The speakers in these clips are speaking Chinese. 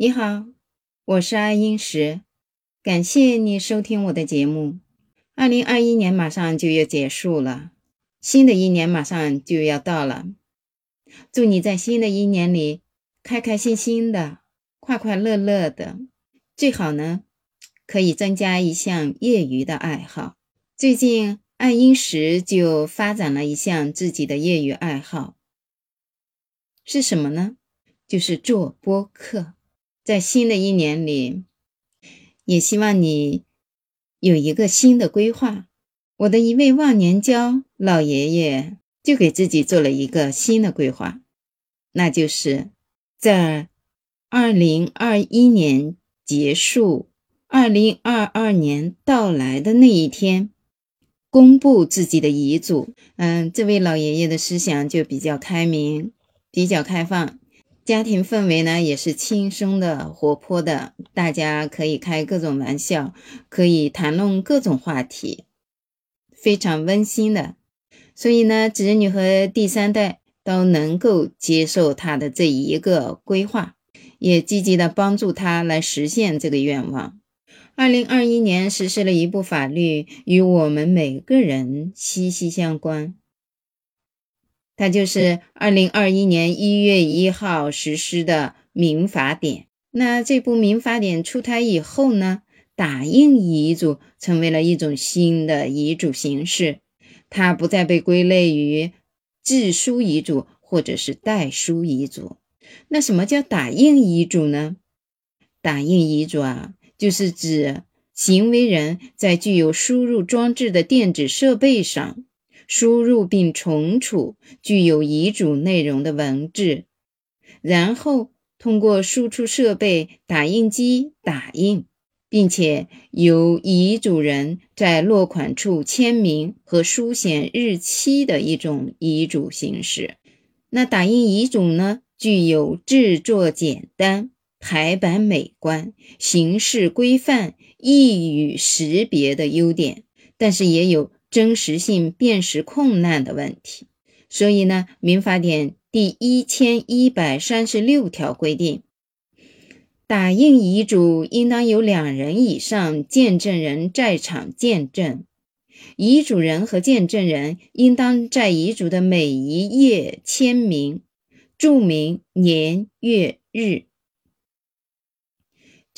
你好，我是爱英石，感谢你收听我的节目。二零二一年马上就要结束了，新的一年马上就要到了。祝你在新的一年里开开心心的、快快乐乐的。最好呢，可以增加一项业余的爱好。最近爱英石就发展了一项自己的业余爱好，是什么呢？就是做播客。在新的一年里，也希望你有一个新的规划。我的一位忘年交老爷爷就给自己做了一个新的规划，那就是在二零二一年结束、二零二二年到来的那一天，公布自己的遗嘱。嗯，这位老爷爷的思想就比较开明，比较开放。家庭氛围呢也是轻松的、活泼的，大家可以开各种玩笑，可以谈论各种话题，非常温馨的。所以呢，子女和第三代都能够接受他的这一个规划，也积极的帮助他来实现这个愿望。二零二一年实施了一部法律，与我们每个人息息相关。它就是二零二一年一月一号实施的民法典。那这部民法典出台以后呢，打印遗嘱成为了一种新的遗嘱形式，它不再被归类于自书遗嘱或者是代书遗嘱。那什么叫打印遗嘱呢？打印遗嘱啊，就是指行为人在具有输入装置的电子设备上。输入并存储具有遗嘱内容的文字，然后通过输出设备打印机打印，并且由遗嘱人在落款处签名和书写日期的一种遗嘱形式。那打印遗嘱呢，具有制作简单、排版美观、形式规范、易于识别的优点，但是也有。真实性辨识困难的问题，所以呢，《民法典》第一千一百三十六条规定，打印遗嘱应当有两人以上见证人在场见证，遗嘱人和见证人应当在遗嘱的每一页签名，注明年月日。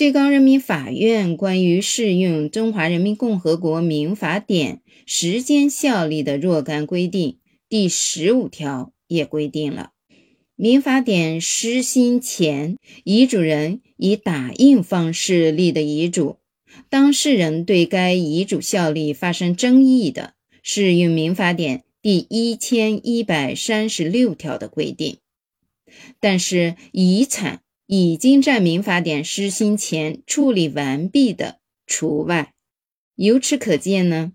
最高人民法院关于适用《中华人民共和国民法典》时间效力的若干规定第十五条也规定了，民法典施行前，遗嘱人以打印方式立的遗嘱，当事人对该遗嘱效力发生争议的，适用民法典第一千一百三十六条的规定，但是遗产。已经在民法典施行前处理完毕的除外。由此可见呢，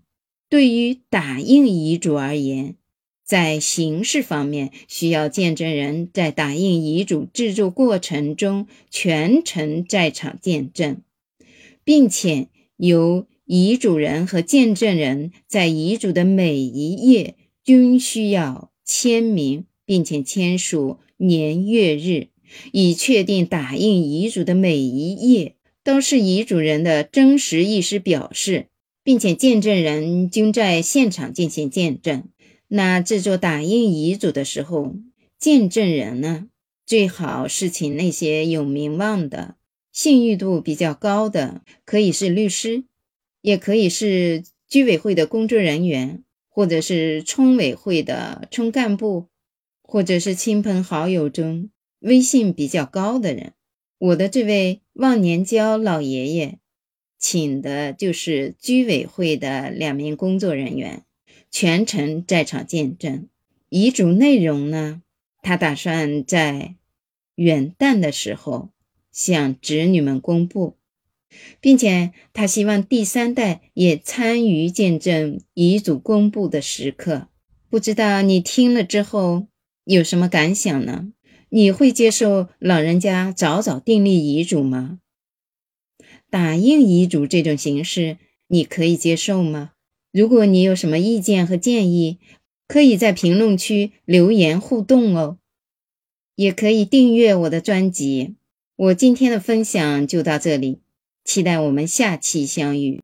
对于打印遗嘱而言，在形式方面需要见证人在打印遗嘱制作过程中全程在场见证，并且由遗嘱人和见证人在遗嘱的每一页均需要签名，并且签署年月日。以确定打印遗嘱的每一页都是遗嘱人的真实意思表示，并且见证人均在现场进行见证。那制作打印遗嘱的时候，见证人呢，最好是请那些有名望的、信誉度比较高的，可以是律师，也可以是居委会的工作人员，或者是村委会的村干部，或者是亲朋好友中。威信比较高的人，我的这位忘年交老爷爷，请的就是居委会的两名工作人员，全程在场见证。遗嘱内容呢，他打算在元旦的时候向子女们公布，并且他希望第三代也参与见证遗嘱公布的时刻。不知道你听了之后有什么感想呢？你会接受老人家早早订立遗嘱吗？打印遗嘱这种形式，你可以接受吗？如果你有什么意见和建议，可以在评论区留言互动哦。也可以订阅我的专辑，我今天的分享就到这里，期待我们下期相遇。